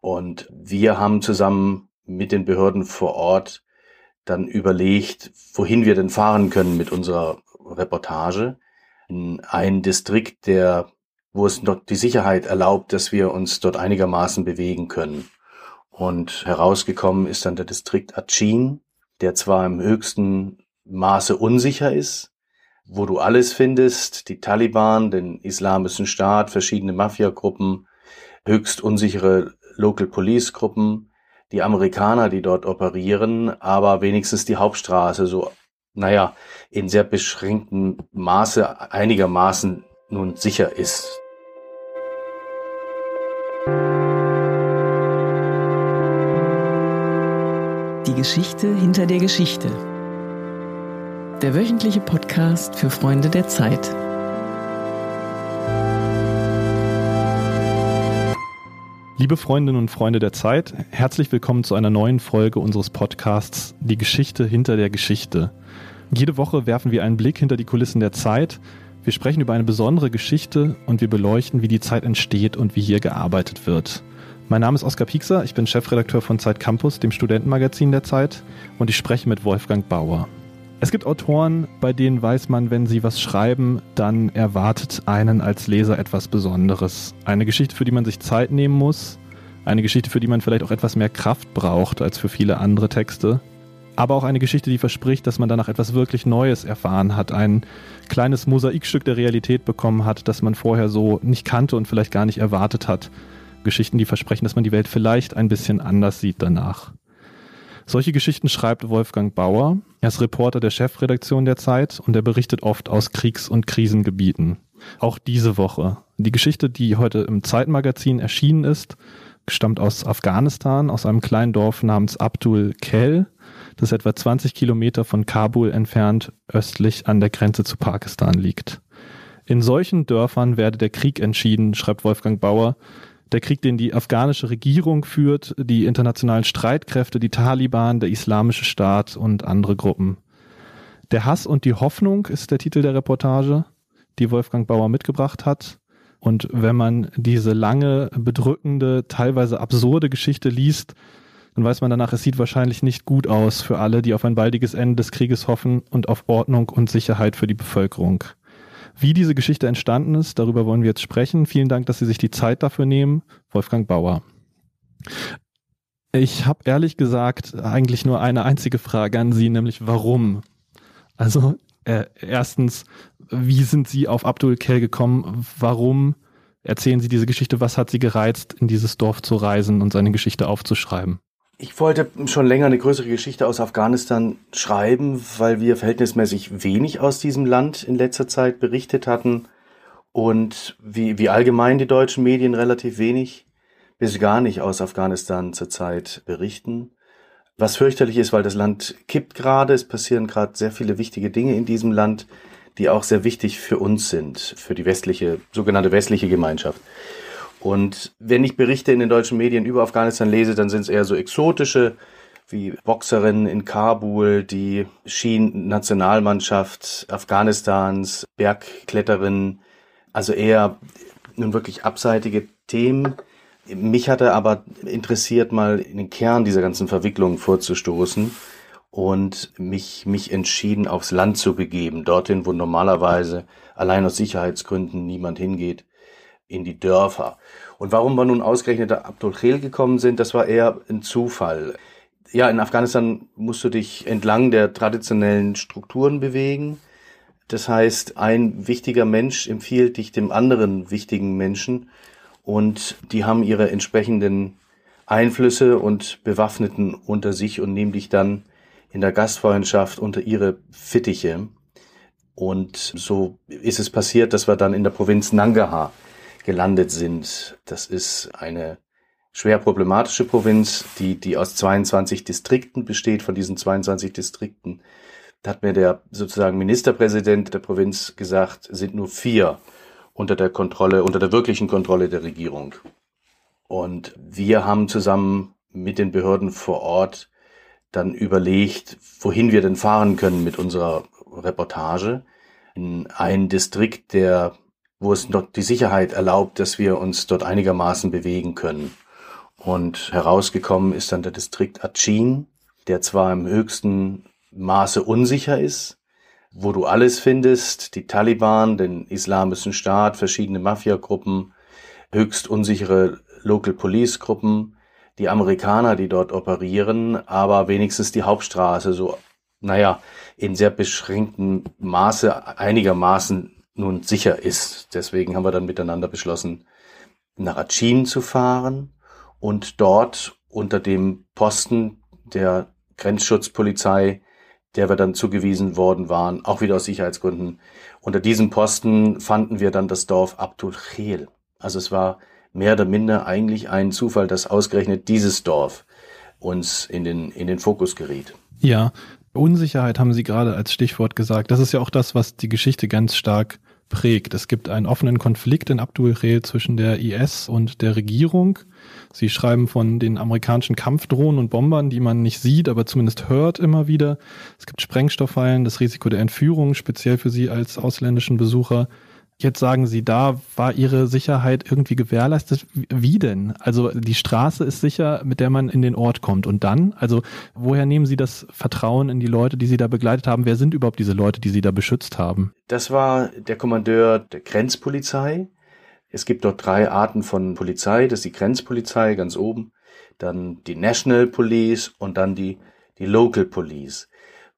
Und wir haben zusammen mit den Behörden vor Ort dann überlegt, wohin wir denn fahren können mit unserer Reportage. In einen Distrikt, der, wo es noch die Sicherheit erlaubt, dass wir uns dort einigermaßen bewegen können. Und herausgekommen ist dann der Distrikt Achin, der zwar im höchsten Maße unsicher ist, wo du alles findest, die Taliban, den Islamischen Staat, verschiedene Mafiagruppen, höchst unsichere Local Police Gruppen, die Amerikaner, die dort operieren, aber wenigstens die Hauptstraße so, naja, in sehr beschränktem Maße einigermaßen nun sicher ist. Die Geschichte hinter der Geschichte der wöchentliche Podcast für Freunde der Zeit. Liebe Freundinnen und Freunde der Zeit, herzlich willkommen zu einer neuen Folge unseres Podcasts Die Geschichte hinter der Geschichte. Jede Woche werfen wir einen Blick hinter die Kulissen der Zeit. Wir sprechen über eine besondere Geschichte und wir beleuchten, wie die Zeit entsteht und wie hier gearbeitet wird. Mein Name ist Oskar Piekser, ich bin Chefredakteur von Zeit Campus, dem Studentenmagazin der Zeit, und ich spreche mit Wolfgang Bauer. Es gibt Autoren, bei denen weiß man, wenn sie was schreiben, dann erwartet einen als Leser etwas Besonderes. Eine Geschichte, für die man sich Zeit nehmen muss. Eine Geschichte, für die man vielleicht auch etwas mehr Kraft braucht als für viele andere Texte. Aber auch eine Geschichte, die verspricht, dass man danach etwas wirklich Neues erfahren hat. Ein kleines Mosaikstück der Realität bekommen hat, das man vorher so nicht kannte und vielleicht gar nicht erwartet hat. Geschichten, die versprechen, dass man die Welt vielleicht ein bisschen anders sieht danach. Solche Geschichten schreibt Wolfgang Bauer. Er ist Reporter der Chefredaktion der Zeit und er berichtet oft aus Kriegs- und Krisengebieten. Auch diese Woche. Die Geschichte, die heute im Zeitmagazin erschienen ist, stammt aus Afghanistan, aus einem kleinen Dorf namens Abdul Khel, das etwa 20 Kilometer von Kabul entfernt östlich an der Grenze zu Pakistan liegt. In solchen Dörfern werde der Krieg entschieden, schreibt Wolfgang Bauer, der Krieg, den die afghanische Regierung führt, die internationalen Streitkräfte, die Taliban, der Islamische Staat und andere Gruppen. Der Hass und die Hoffnung ist der Titel der Reportage, die Wolfgang Bauer mitgebracht hat. Und wenn man diese lange, bedrückende, teilweise absurde Geschichte liest, dann weiß man danach, es sieht wahrscheinlich nicht gut aus für alle, die auf ein baldiges Ende des Krieges hoffen und auf Ordnung und Sicherheit für die Bevölkerung. Wie diese Geschichte entstanden ist, darüber wollen wir jetzt sprechen. Vielen Dank, dass Sie sich die Zeit dafür nehmen. Wolfgang Bauer. Ich habe ehrlich gesagt eigentlich nur eine einzige Frage an Sie, nämlich warum? Also äh, erstens, wie sind Sie auf Abdul Kell gekommen? Warum erzählen Sie diese Geschichte? Was hat Sie gereizt, in dieses Dorf zu reisen und seine Geschichte aufzuschreiben? Ich wollte schon länger eine größere Geschichte aus Afghanistan schreiben, weil wir verhältnismäßig wenig aus diesem Land in letzter Zeit berichtet hatten und wie, wie allgemein die deutschen Medien relativ wenig bis gar nicht aus Afghanistan zurzeit berichten. Was fürchterlich ist, weil das Land kippt gerade, es passieren gerade sehr viele wichtige Dinge in diesem Land, die auch sehr wichtig für uns sind, für die westliche, sogenannte westliche Gemeinschaft. Und wenn ich Berichte in den deutschen Medien über Afghanistan lese, dann sind es eher so exotische, wie Boxerinnen in Kabul, die Ski-Nationalmannschaft Afghanistans, Bergkletterinnen, also eher nun wirklich abseitige Themen. Mich hatte aber interessiert, mal in den Kern dieser ganzen Verwicklungen vorzustoßen und mich, mich entschieden, aufs Land zu begeben, dorthin, wo normalerweise allein aus Sicherheitsgründen niemand hingeht in die Dörfer. Und warum wir nun ausgerechnet Abdul Khel gekommen sind, das war eher ein Zufall. Ja, in Afghanistan musst du dich entlang der traditionellen Strukturen bewegen. Das heißt, ein wichtiger Mensch empfiehlt dich dem anderen wichtigen Menschen und die haben ihre entsprechenden Einflüsse und Bewaffneten unter sich und nehmen dich dann in der Gastfreundschaft unter ihre Fittiche. Und so ist es passiert, dass wir dann in der Provinz Nangarhar gelandet sind. Das ist eine schwer problematische Provinz, die, die aus 22 Distrikten besteht. Von diesen 22 Distrikten hat mir der sozusagen Ministerpräsident der Provinz gesagt, sind nur vier unter der Kontrolle, unter der wirklichen Kontrolle der Regierung. Und wir haben zusammen mit den Behörden vor Ort dann überlegt, wohin wir denn fahren können mit unserer Reportage in einen Distrikt, der wo es dort die Sicherheit erlaubt, dass wir uns dort einigermaßen bewegen können. Und herausgekommen ist dann der Distrikt Achin, der zwar im höchsten Maße unsicher ist, wo du alles findest, die Taliban, den Islamischen Staat, verschiedene Mafiagruppen, höchst unsichere Local Police Gruppen, die Amerikaner, die dort operieren, aber wenigstens die Hauptstraße so, naja, in sehr beschränktem Maße einigermaßen nun sicher ist. Deswegen haben wir dann miteinander beschlossen, nach Achin zu fahren und dort unter dem Posten der Grenzschutzpolizei, der wir dann zugewiesen worden waren, auch wieder aus Sicherheitsgründen. Unter diesem Posten fanden wir dann das Dorf Abdul Khel. Also es war mehr oder minder eigentlich ein Zufall, dass ausgerechnet dieses Dorf uns in den, in den Fokus geriet. Ja, Unsicherheit haben Sie gerade als Stichwort gesagt. Das ist ja auch das, was die Geschichte ganz stark prägt. Es gibt einen offenen Konflikt in Abdul Khel zwischen der IS und der Regierung. Sie schreiben von den amerikanischen Kampfdrohnen und Bombern, die man nicht sieht, aber zumindest hört immer wieder. Es gibt Sprengstofffallen, das Risiko der Entführung, speziell für Sie als ausländischen Besucher. Jetzt sagen Sie, da war Ihre Sicherheit irgendwie gewährleistet. Wie denn? Also die Straße ist sicher, mit der man in den Ort kommt. Und dann? Also woher nehmen Sie das Vertrauen in die Leute, die Sie da begleitet haben? Wer sind überhaupt diese Leute, die Sie da beschützt haben? Das war der Kommandeur der Grenzpolizei. Es gibt dort drei Arten von Polizei. Das ist die Grenzpolizei ganz oben, dann die National Police und dann die, die Local Police.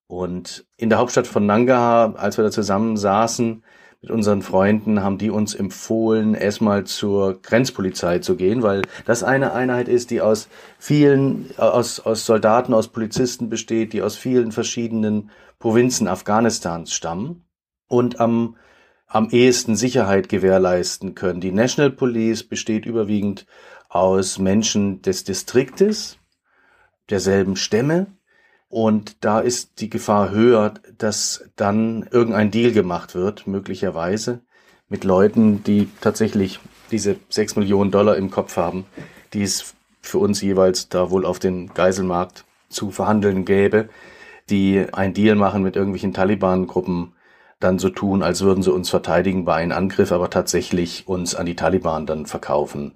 Und in der Hauptstadt von Nangarhar, als wir da zusammen saßen, mit unseren Freunden haben die uns empfohlen, erstmal zur Grenzpolizei zu gehen, weil das eine Einheit ist, die aus vielen, aus, aus Soldaten, aus Polizisten besteht, die aus vielen verschiedenen Provinzen Afghanistans stammen und am, am ehesten Sicherheit gewährleisten können. Die National Police besteht überwiegend aus Menschen des Distriktes, derselben Stämme, und da ist die Gefahr höher, dass dann irgendein Deal gemacht wird, möglicherweise mit Leuten, die tatsächlich diese sechs Millionen Dollar im Kopf haben, die es für uns jeweils da wohl auf den Geiselmarkt zu verhandeln gäbe, die ein Deal machen mit irgendwelchen Taliban-Gruppen, dann so tun, als würden sie uns verteidigen bei einem Angriff, aber tatsächlich uns an die Taliban dann verkaufen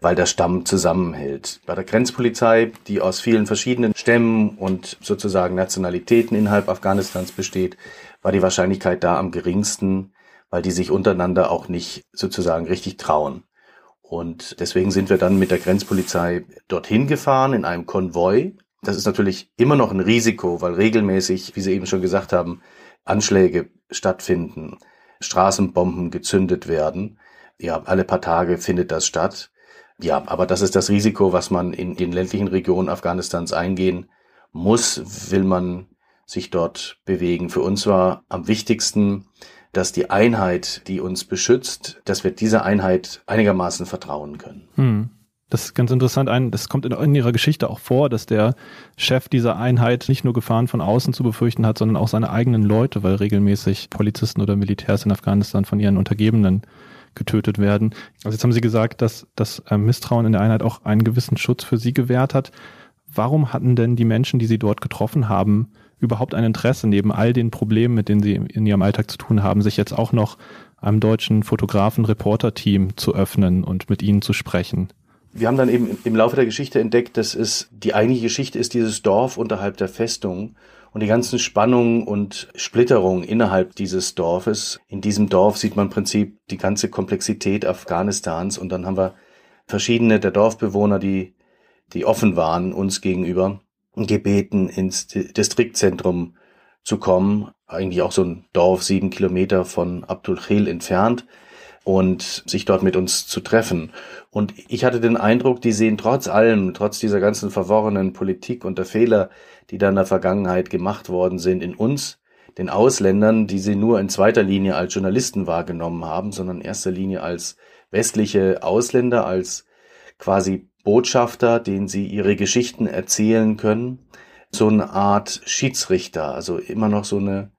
weil der Stamm zusammenhält. Bei der Grenzpolizei, die aus vielen verschiedenen Stämmen und sozusagen Nationalitäten innerhalb Afghanistans besteht, war die Wahrscheinlichkeit da am geringsten, weil die sich untereinander auch nicht sozusagen richtig trauen. Und deswegen sind wir dann mit der Grenzpolizei dorthin gefahren in einem Konvoi. Das ist natürlich immer noch ein Risiko, weil regelmäßig, wie Sie eben schon gesagt haben, Anschläge stattfinden, Straßenbomben gezündet werden. Ja, alle paar Tage findet das statt. Ja, aber das ist das Risiko, was man in den ländlichen Regionen Afghanistans eingehen muss, will man sich dort bewegen. Für uns war am wichtigsten, dass die Einheit, die uns beschützt, dass wir dieser Einheit einigermaßen vertrauen können. Hm. Das ist ganz interessant. Ein, das kommt in, in, ihrer Geschichte auch vor, dass der Chef dieser Einheit nicht nur Gefahren von außen zu befürchten hat, sondern auch seine eigenen Leute, weil regelmäßig Polizisten oder Militärs in Afghanistan von ihren Untergebenen getötet werden. Also jetzt haben Sie gesagt, dass das äh, Misstrauen in der Einheit auch einen gewissen Schutz für Sie gewährt hat. Warum hatten denn die Menschen, die Sie dort getroffen haben, überhaupt ein Interesse, neben all den Problemen, mit denen Sie in Ihrem Alltag zu tun haben, sich jetzt auch noch einem deutschen Fotografen-Reporter-Team zu öffnen und mit Ihnen zu sprechen? Wir haben dann eben im Laufe der Geschichte entdeckt, dass es die eigentliche Geschichte ist dieses Dorf unterhalb der Festung und die ganzen Spannungen und Splitterungen innerhalb dieses Dorfes. In diesem Dorf sieht man im Prinzip die ganze Komplexität Afghanistans und dann haben wir verschiedene der Dorfbewohner, die, die offen waren uns gegenüber, gebeten, ins Distriktzentrum zu kommen. Eigentlich auch so ein Dorf sieben Kilometer von Abdul Khil entfernt und sich dort mit uns zu treffen. Und ich hatte den Eindruck, die sehen trotz allem, trotz dieser ganzen verworrenen Politik und der Fehler, die da in der Vergangenheit gemacht worden sind, in uns, den Ausländern, die sie nur in zweiter Linie als Journalisten wahrgenommen haben, sondern in erster Linie als westliche Ausländer, als quasi Botschafter, denen sie ihre Geschichten erzählen können. So eine Art Schiedsrichter, also immer noch so eine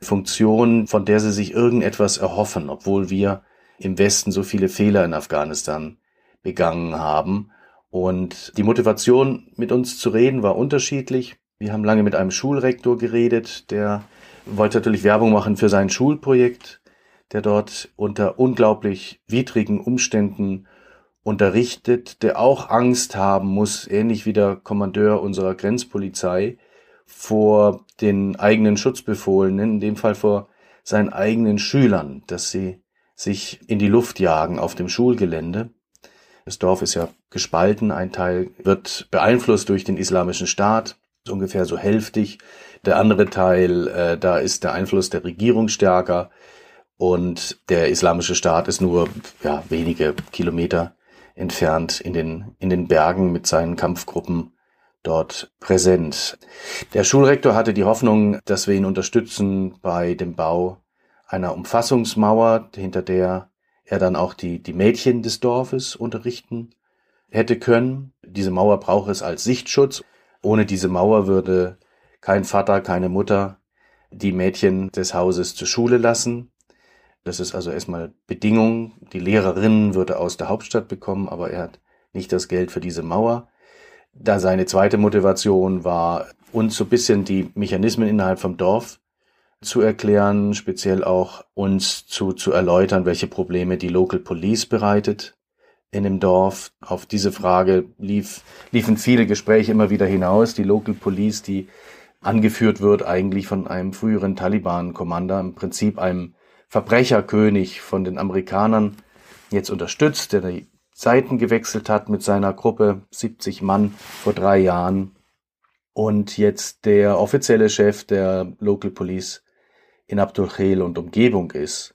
Funktion, von der sie sich irgendetwas erhoffen, obwohl wir im Westen so viele Fehler in Afghanistan begangen haben. Und die Motivation, mit uns zu reden, war unterschiedlich. Wir haben lange mit einem Schulrektor geredet, der wollte natürlich Werbung machen für sein Schulprojekt, der dort unter unglaublich widrigen Umständen unterrichtet, der auch Angst haben muss, ähnlich wie der Kommandeur unserer Grenzpolizei, vor den eigenen Schutzbefohlenen, in dem Fall vor seinen eigenen Schülern, dass sie sich in die Luft jagen auf dem Schulgelände. Das Dorf ist ja gespalten, ein Teil wird beeinflusst durch den islamischen Staat, ungefähr so hälftig. Der andere Teil, äh, da ist der Einfluss der Regierung stärker und der islamische Staat ist nur ja, wenige Kilometer entfernt in den, in den Bergen mit seinen Kampfgruppen dort präsent. Der Schulrektor hatte die Hoffnung, dass wir ihn unterstützen bei dem Bau einer Umfassungsmauer, hinter der er dann auch die, die Mädchen des Dorfes unterrichten hätte können. Diese Mauer braucht es als Sichtschutz. Ohne diese Mauer würde kein Vater, keine Mutter die Mädchen des Hauses zur Schule lassen. Das ist also erstmal Bedingung. Die Lehrerin würde aus der Hauptstadt bekommen, aber er hat nicht das Geld für diese Mauer. Da seine zweite Motivation war, uns so ein bisschen die Mechanismen innerhalb vom Dorf zu erklären, speziell auch uns zu, zu erläutern, welche Probleme die Local Police bereitet in dem Dorf. Auf diese Frage lief, liefen viele Gespräche immer wieder hinaus. Die Local Police, die angeführt wird eigentlich von einem früheren Taliban-Commander, im Prinzip einem Verbrecherkönig von den Amerikanern, jetzt unterstützt, der die Seiten gewechselt hat mit seiner Gruppe 70 Mann vor drei Jahren und jetzt der offizielle Chef der Local Police in Abdul Khel und Umgebung ist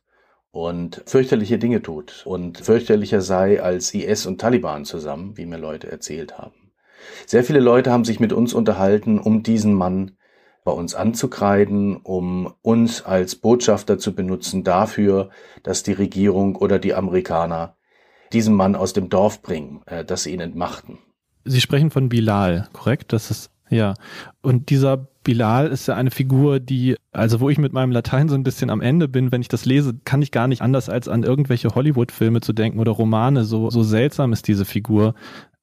und fürchterliche Dinge tut und fürchterlicher sei als IS und Taliban zusammen, wie mir Leute erzählt haben. Sehr viele Leute haben sich mit uns unterhalten, um diesen Mann bei uns anzukreiden, um uns als Botschafter zu benutzen dafür, dass die Regierung oder die Amerikaner diesen Mann aus dem Dorf bringen, äh, dass sie ihn entmachten. Sie sprechen von Bilal, korrekt? Das ist ja. Und dieser Bilal ist ja eine Figur, die, also wo ich mit meinem Latein so ein bisschen am Ende bin, wenn ich das lese, kann ich gar nicht anders als an irgendwelche Hollywood-Filme zu denken oder Romane. So, so seltsam ist diese Figur.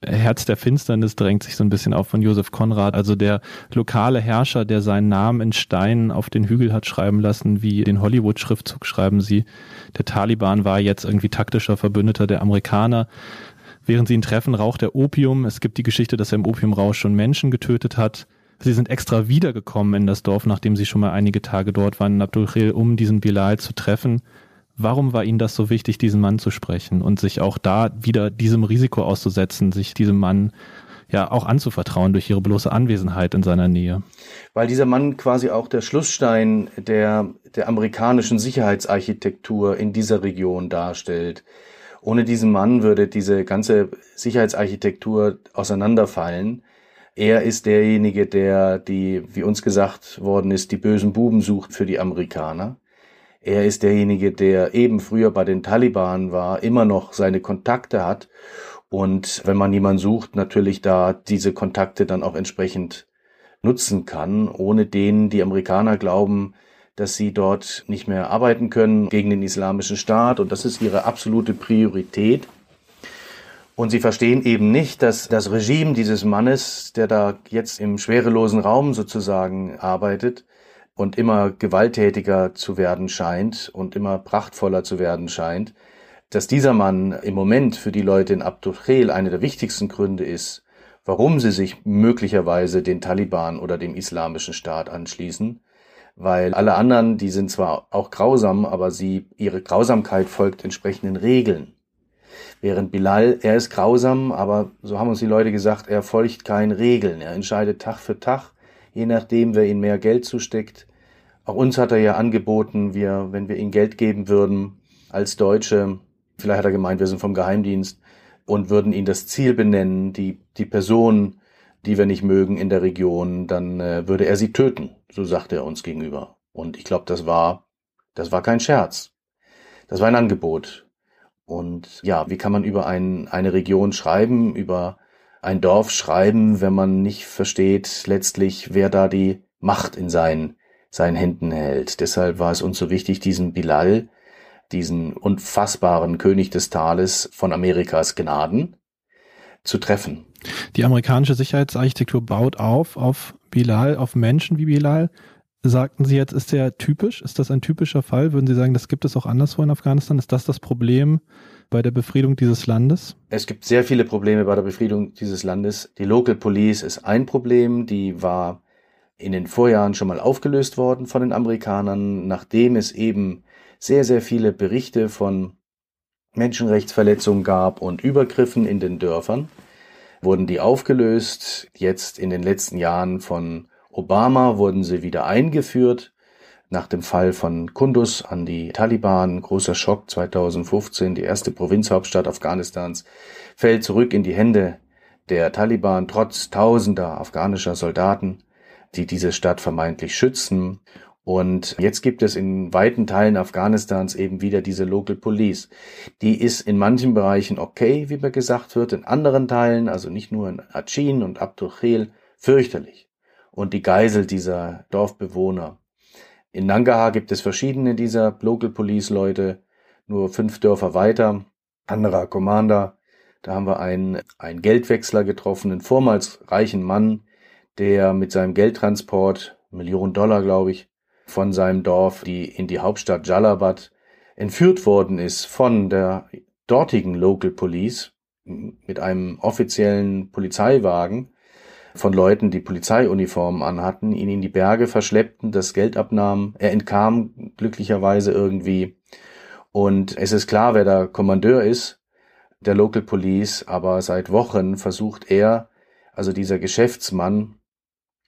Herz der Finsternis drängt sich so ein bisschen auf von Josef Konrad, also der lokale Herrscher, der seinen Namen in Steinen auf den Hügel hat schreiben lassen, wie den Hollywood-Schriftzug schreiben sie. Der Taliban war jetzt irgendwie taktischer Verbündeter der Amerikaner. Während sie ihn treffen, raucht er Opium. Es gibt die Geschichte, dass er im Opiumrausch schon Menschen getötet hat. Sie sind extra wiedergekommen in das Dorf, nachdem sie schon mal einige Tage dort waren in Abdul um diesen Bilal zu treffen. Warum war Ihnen das so wichtig, diesen Mann zu sprechen und sich auch da wieder diesem Risiko auszusetzen, sich diesem Mann ja auch anzuvertrauen durch ihre bloße Anwesenheit in seiner Nähe? Weil dieser Mann quasi auch der Schlussstein der, der amerikanischen Sicherheitsarchitektur in dieser Region darstellt. Ohne diesen Mann würde diese ganze Sicherheitsarchitektur auseinanderfallen. Er ist derjenige, der die, wie uns gesagt worden ist, die bösen Buben sucht für die Amerikaner. Er ist derjenige, der eben früher bei den Taliban war, immer noch seine Kontakte hat und wenn man jemanden sucht, natürlich da diese Kontakte dann auch entsprechend nutzen kann, ohne denen die Amerikaner glauben, dass sie dort nicht mehr arbeiten können gegen den islamischen Staat und das ist ihre absolute Priorität. Und sie verstehen eben nicht, dass das Regime dieses Mannes, der da jetzt im schwerelosen Raum sozusagen arbeitet und immer gewalttätiger zu werden scheint und immer prachtvoller zu werden scheint, dass dieser Mann im Moment für die Leute in Abdul Khel einer der wichtigsten Gründe ist, warum sie sich möglicherweise den Taliban oder dem islamischen Staat anschließen, weil alle anderen, die sind zwar auch grausam, aber sie, ihre Grausamkeit folgt entsprechenden Regeln. Während Bilal, er ist grausam, aber so haben uns die Leute gesagt, er folgt keinen Regeln. Er entscheidet Tag für Tag, je nachdem, wer ihm mehr Geld zusteckt. Auch uns hat er ja angeboten, wir, wenn wir ihm Geld geben würden, als Deutsche, vielleicht hat er gemeint, wir sind vom Geheimdienst, und würden ihn das Ziel benennen, die, die Person, die wir nicht mögen in der Region, dann äh, würde er sie töten. So sagte er uns gegenüber. Und ich glaube, das war, das war kein Scherz. Das war ein Angebot. Und ja, wie kann man über ein, eine Region schreiben, über ein Dorf schreiben, wenn man nicht versteht letztlich, wer da die Macht in seinen, seinen Händen hält. Deshalb war es uns so wichtig, diesen Bilal, diesen unfassbaren König des Tales von Amerikas Gnaden, zu treffen. Die amerikanische Sicherheitsarchitektur baut auf, auf Bilal, auf Menschen wie Bilal. Sagten Sie jetzt, ist der typisch? Ist das ein typischer Fall? Würden Sie sagen, das gibt es auch anderswo in Afghanistan? Ist das das Problem bei der Befriedung dieses Landes? Es gibt sehr viele Probleme bei der Befriedung dieses Landes. Die Local Police ist ein Problem, die war in den Vorjahren schon mal aufgelöst worden von den Amerikanern, nachdem es eben sehr, sehr viele Berichte von Menschenrechtsverletzungen gab und Übergriffen in den Dörfern, wurden die aufgelöst. Jetzt in den letzten Jahren von Obama wurden sie wieder eingeführt. Nach dem Fall von Kunduz an die Taliban, großer Schock 2015, die erste Provinzhauptstadt Afghanistans, fällt zurück in die Hände der Taliban, trotz tausender afghanischer Soldaten, die diese Stadt vermeintlich schützen. Und jetzt gibt es in weiten Teilen Afghanistans eben wieder diese Local Police. Die ist in manchen Bereichen okay, wie mir gesagt wird, in anderen Teilen, also nicht nur in Achin und Abdul Khel, fürchterlich. Und die geiselt dieser Dorfbewohner. In Nangarhar gibt es verschiedene dieser Local Police Leute, nur fünf Dörfer weiter, anderer Commander. Da haben wir einen, einen Geldwechsler getroffen, einen vormals reichen Mann, der mit seinem Geldtransport, Millionen Dollar, glaube ich, von seinem Dorf die in die Hauptstadt Jalabad entführt worden ist von der dortigen Local Police mit einem offiziellen Polizeiwagen von Leuten, die Polizeiuniformen anhatten, ihn in die Berge verschleppten, das Geld abnahmen. Er entkam glücklicherweise irgendwie. Und es ist klar, wer der Kommandeur ist, der Local Police, aber seit Wochen versucht er, also dieser Geschäftsmann,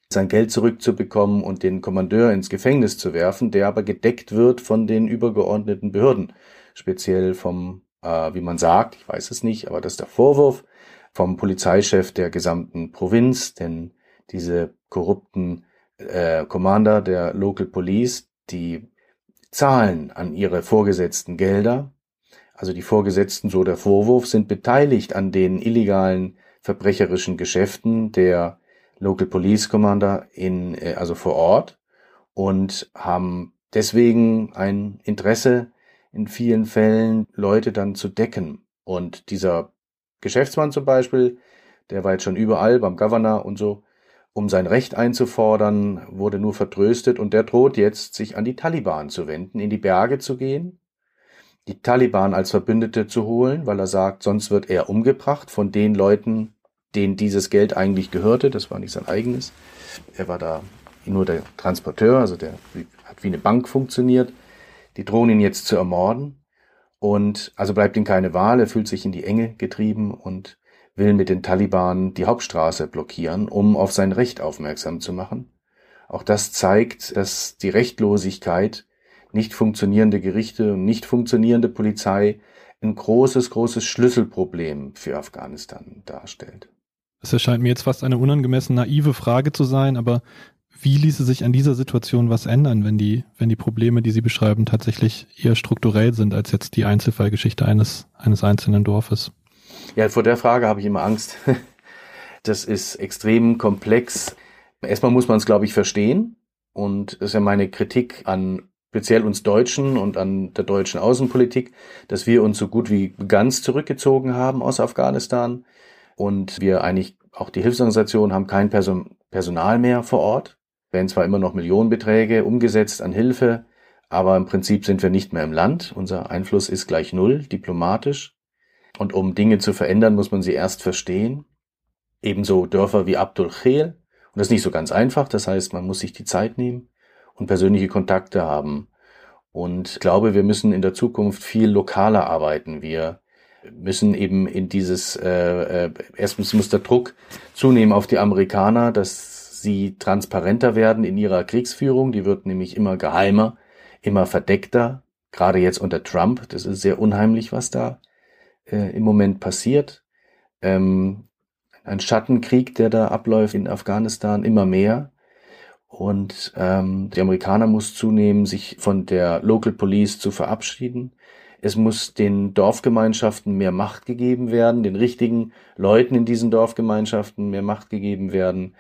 sein Geld zurückzubekommen und den Kommandeur ins Gefängnis zu werfen, der aber gedeckt wird von den übergeordneten Behörden, speziell vom, äh, wie man sagt, ich weiß es nicht, aber das ist der Vorwurf vom Polizeichef der gesamten Provinz, denn diese korrupten äh, Commander der Local Police, die zahlen an ihre Vorgesetzten Gelder, also die Vorgesetzten, so der Vorwurf, sind beteiligt an den illegalen verbrecherischen Geschäften der Local Police Commander in, äh, also vor Ort und haben deswegen ein Interesse in vielen Fällen, Leute dann zu decken. Und dieser Geschäftsmann zum Beispiel, der war jetzt schon überall beim Governor und so, um sein Recht einzufordern, wurde nur vertröstet und der droht jetzt, sich an die Taliban zu wenden, in die Berge zu gehen, die Taliban als Verbündete zu holen, weil er sagt, sonst wird er umgebracht von den Leuten, denen dieses Geld eigentlich gehörte. Das war nicht sein eigenes. Er war da nur der Transporteur, also der hat wie eine Bank funktioniert. Die drohen ihn jetzt zu ermorden. Und also bleibt ihm keine Wahl. Er fühlt sich in die Enge getrieben und will mit den Taliban die Hauptstraße blockieren, um auf sein Recht aufmerksam zu machen. Auch das zeigt, dass die Rechtlosigkeit, nicht funktionierende Gerichte und nicht funktionierende Polizei ein großes, großes Schlüsselproblem für Afghanistan darstellt. Es erscheint mir jetzt fast eine unangemessen naive Frage zu sein, aber wie ließe sich an dieser Situation was ändern, wenn die, wenn die Probleme, die Sie beschreiben, tatsächlich eher strukturell sind als jetzt die Einzelfallgeschichte eines, eines einzelnen Dorfes? Ja, vor der Frage habe ich immer Angst. Das ist extrem komplex. Erstmal muss man es, glaube ich, verstehen. Und das ist ja meine Kritik an speziell uns Deutschen und an der deutschen Außenpolitik, dass wir uns so gut wie ganz zurückgezogen haben aus Afghanistan und wir eigentlich auch die Hilfsorganisationen haben kein Person Personal mehr vor Ort, werden zwar immer noch Millionenbeträge umgesetzt an Hilfe, aber im Prinzip sind wir nicht mehr im Land. Unser Einfluss ist gleich null, diplomatisch. Und um Dinge zu verändern, muss man sie erst verstehen. Ebenso Dörfer wie Abdul Khel. Und das ist nicht so ganz einfach. Das heißt, man muss sich die Zeit nehmen und persönliche Kontakte haben. Und ich glaube, wir müssen in der Zukunft viel lokaler arbeiten. Wir müssen eben in dieses, äh, äh, erstens muss der Druck zunehmen auf die Amerikaner, dass sie transparenter werden in ihrer Kriegsführung. Die wird nämlich immer geheimer, immer verdeckter. Gerade jetzt unter Trump. Das ist sehr unheimlich, was da äh, im Moment passiert. Ähm, ein Schattenkrieg, der da abläuft in Afghanistan, immer mehr. Und ähm, die Amerikaner muss zunehmen, sich von der Local Police zu verabschieden. Es muss den Dorfgemeinschaften mehr Macht gegeben werden, den richtigen Leuten in diesen Dorfgemeinschaften mehr Macht gegeben werden.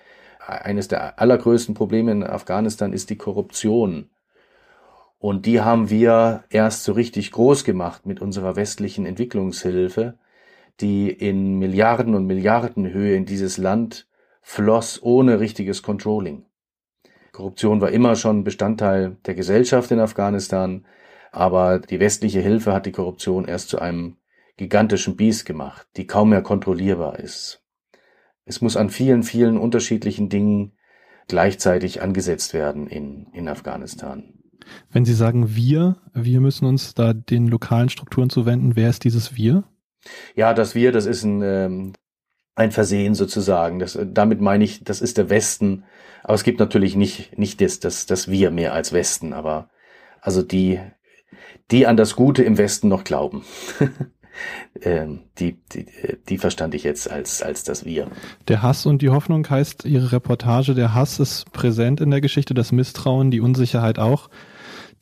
Eines der allergrößten Probleme in Afghanistan ist die Korruption. Und die haben wir erst so richtig groß gemacht mit unserer westlichen Entwicklungshilfe, die in Milliarden und Milliarden Höhe in dieses Land floss ohne richtiges Controlling. Korruption war immer schon Bestandteil der Gesellschaft in Afghanistan, aber die westliche Hilfe hat die Korruption erst zu einem gigantischen Biest gemacht, die kaum mehr kontrollierbar ist. Es muss an vielen, vielen unterschiedlichen Dingen gleichzeitig angesetzt werden in, in Afghanistan. Wenn Sie sagen wir, wir müssen uns da den lokalen Strukturen zuwenden, wer ist dieses wir? Ja, das wir, das ist ein, ähm, ein Versehen sozusagen. Das, damit meine ich, das ist der Westen. Aber es gibt natürlich nicht, nicht das, das, das wir mehr als Westen, aber also die, die an das Gute im Westen noch glauben. ähm, die, die, die verstand ich jetzt als, als das Wir. Der Hass und die Hoffnung heißt Ihre Reportage, der Hass ist präsent in der Geschichte, das Misstrauen, die Unsicherheit auch.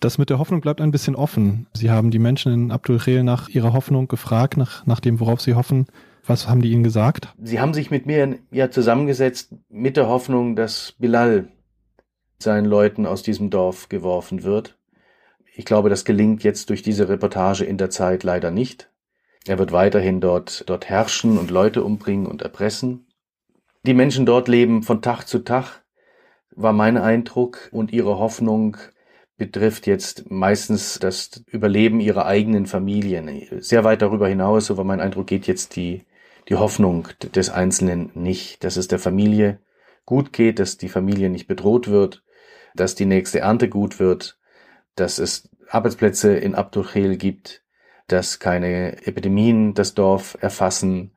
Das mit der Hoffnung bleibt ein bisschen offen. Sie haben die Menschen in Abdul Khel nach ihrer Hoffnung gefragt, nach, nach dem, worauf sie hoffen. Was haben die Ihnen gesagt? Sie haben sich mit mir ja zusammengesetzt mit der Hoffnung, dass Bilal seinen Leuten aus diesem Dorf geworfen wird. Ich glaube, das gelingt jetzt durch diese Reportage in der Zeit leider nicht. Er wird weiterhin dort, dort herrschen und Leute umbringen und erpressen. Die Menschen dort leben von Tag zu Tag, war mein Eindruck, und ihre Hoffnung betrifft jetzt meistens das Überleben ihrer eigenen Familien. Sehr weit darüber hinaus, so war mein Eindruck, geht jetzt die, die Hoffnung des Einzelnen nicht, dass es der Familie gut geht, dass die Familie nicht bedroht wird, dass die nächste Ernte gut wird, dass es Arbeitsplätze in Abdulkhel gibt, dass keine Epidemien das Dorf erfassen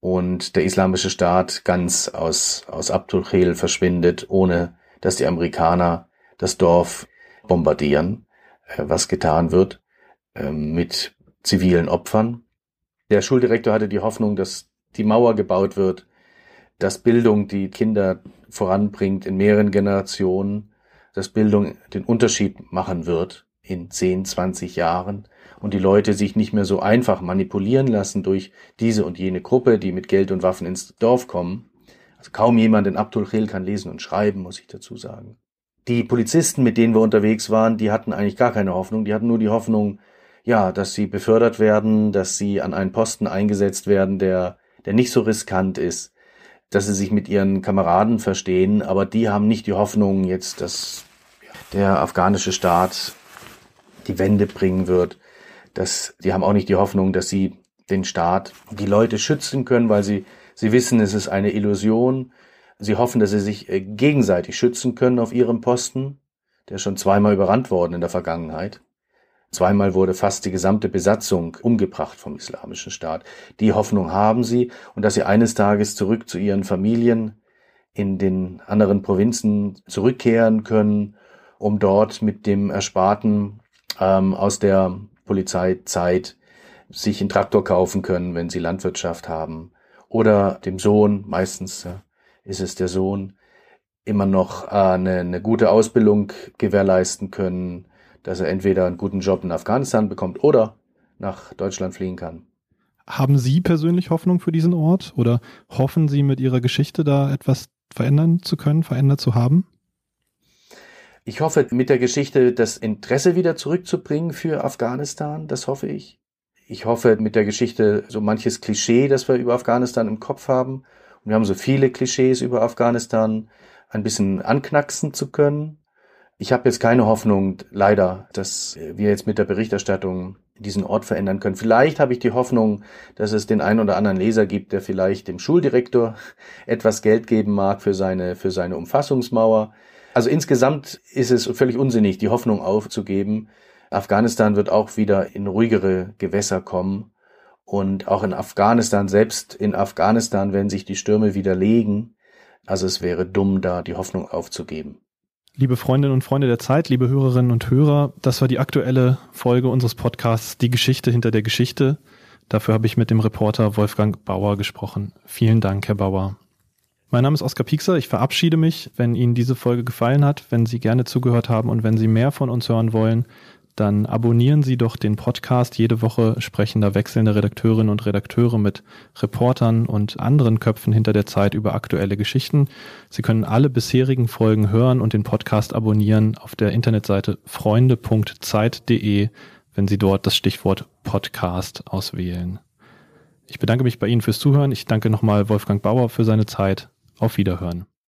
und der islamische Staat ganz aus, aus Abdulkhel verschwindet, ohne dass die Amerikaner das Dorf bombardieren, äh, was getan wird äh, mit zivilen Opfern. Der Schuldirektor hatte die Hoffnung, dass die Mauer gebaut wird, dass Bildung die Kinder voranbringt in mehreren Generationen, dass Bildung den Unterschied machen wird in 10, 20 Jahren und die Leute sich nicht mehr so einfach manipulieren lassen durch diese und jene Gruppe, die mit Geld und Waffen ins Dorf kommen. Also kaum jemand in Abdul Khil kann lesen und schreiben, muss ich dazu sagen. Die Polizisten, mit denen wir unterwegs waren, die hatten eigentlich gar keine Hoffnung. Die hatten nur die Hoffnung, ja, dass sie befördert werden, dass sie an einen Posten eingesetzt werden, der, der nicht so riskant ist, dass sie sich mit ihren Kameraden verstehen, aber die haben nicht die Hoffnung jetzt, dass der afghanische Staat die Wende bringen wird dass die haben auch nicht die Hoffnung, dass sie den Staat, die Leute schützen können, weil sie, sie wissen, es ist eine Illusion. Sie hoffen, dass sie sich äh, gegenseitig schützen können auf ihrem Posten, der schon zweimal überrannt worden in der Vergangenheit. Zweimal wurde fast die gesamte Besatzung umgebracht vom Islamischen Staat. Die Hoffnung haben sie und dass sie eines Tages zurück zu ihren Familien in den anderen Provinzen zurückkehren können, um dort mit dem Ersparten ähm, aus der Polizeizeit sich einen Traktor kaufen können, wenn sie Landwirtschaft haben. Oder dem Sohn, meistens ist es der Sohn, immer noch äh, eine, eine gute Ausbildung gewährleisten können, dass er entweder einen guten Job in Afghanistan bekommt oder nach Deutschland fliehen kann. Haben Sie persönlich Hoffnung für diesen Ort oder hoffen Sie mit Ihrer Geschichte da etwas verändern zu können, verändert zu haben? Ich hoffe, mit der Geschichte das Interesse wieder zurückzubringen für Afghanistan, das hoffe ich. Ich hoffe, mit der Geschichte so manches Klischee, das wir über Afghanistan im Kopf haben, und wir haben so viele Klischees über Afghanistan, ein bisschen anknacksen zu können. Ich habe jetzt keine Hoffnung, leider, dass wir jetzt mit der Berichterstattung diesen Ort verändern können. Vielleicht habe ich die Hoffnung, dass es den einen oder anderen Leser gibt, der vielleicht dem Schuldirektor etwas Geld geben mag für seine, für seine Umfassungsmauer. Also insgesamt ist es völlig unsinnig, die Hoffnung aufzugeben. Afghanistan wird auch wieder in ruhigere Gewässer kommen. Und auch in Afghanistan, selbst in Afghanistan, wenn sich die Stürme wieder legen. Also es wäre dumm, da die Hoffnung aufzugeben. Liebe Freundinnen und Freunde der Zeit, liebe Hörerinnen und Hörer, das war die aktuelle Folge unseres Podcasts Die Geschichte hinter der Geschichte. Dafür habe ich mit dem Reporter Wolfgang Bauer gesprochen. Vielen Dank, Herr Bauer. Mein Name ist Oskar Piekser. Ich verabschiede mich. Wenn Ihnen diese Folge gefallen hat, wenn Sie gerne zugehört haben und wenn Sie mehr von uns hören wollen, dann abonnieren Sie doch den Podcast. Jede Woche sprechen da wechselnde Redakteurinnen und Redakteure mit Reportern und anderen Köpfen hinter der Zeit über aktuelle Geschichten. Sie können alle bisherigen Folgen hören und den Podcast abonnieren auf der Internetseite freunde.zeit.de, wenn Sie dort das Stichwort Podcast auswählen. Ich bedanke mich bei Ihnen fürs Zuhören. Ich danke nochmal Wolfgang Bauer für seine Zeit. Auf Wiederhören.